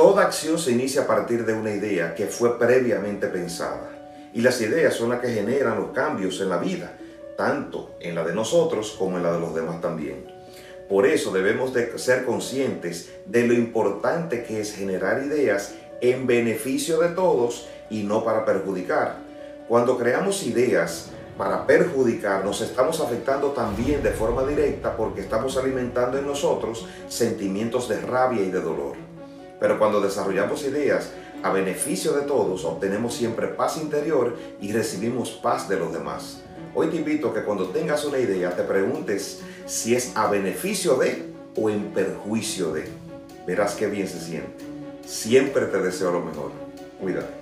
Toda acción se inicia a partir de una idea que fue previamente pensada. Y las ideas son las que generan los cambios en la vida, tanto en la de nosotros como en la de los demás también. Por eso debemos de ser conscientes de lo importante que es generar ideas en beneficio de todos y no para perjudicar. Cuando creamos ideas para perjudicar, nos estamos afectando también de forma directa porque estamos alimentando en nosotros sentimientos de rabia y de dolor. Pero cuando desarrollamos ideas a beneficio de todos, obtenemos siempre paz interior y recibimos paz de los demás. Hoy te invito a que cuando tengas una idea te preguntes si es a beneficio de o en perjuicio de. Verás qué bien se siente. Siempre te deseo lo mejor. Cuídate.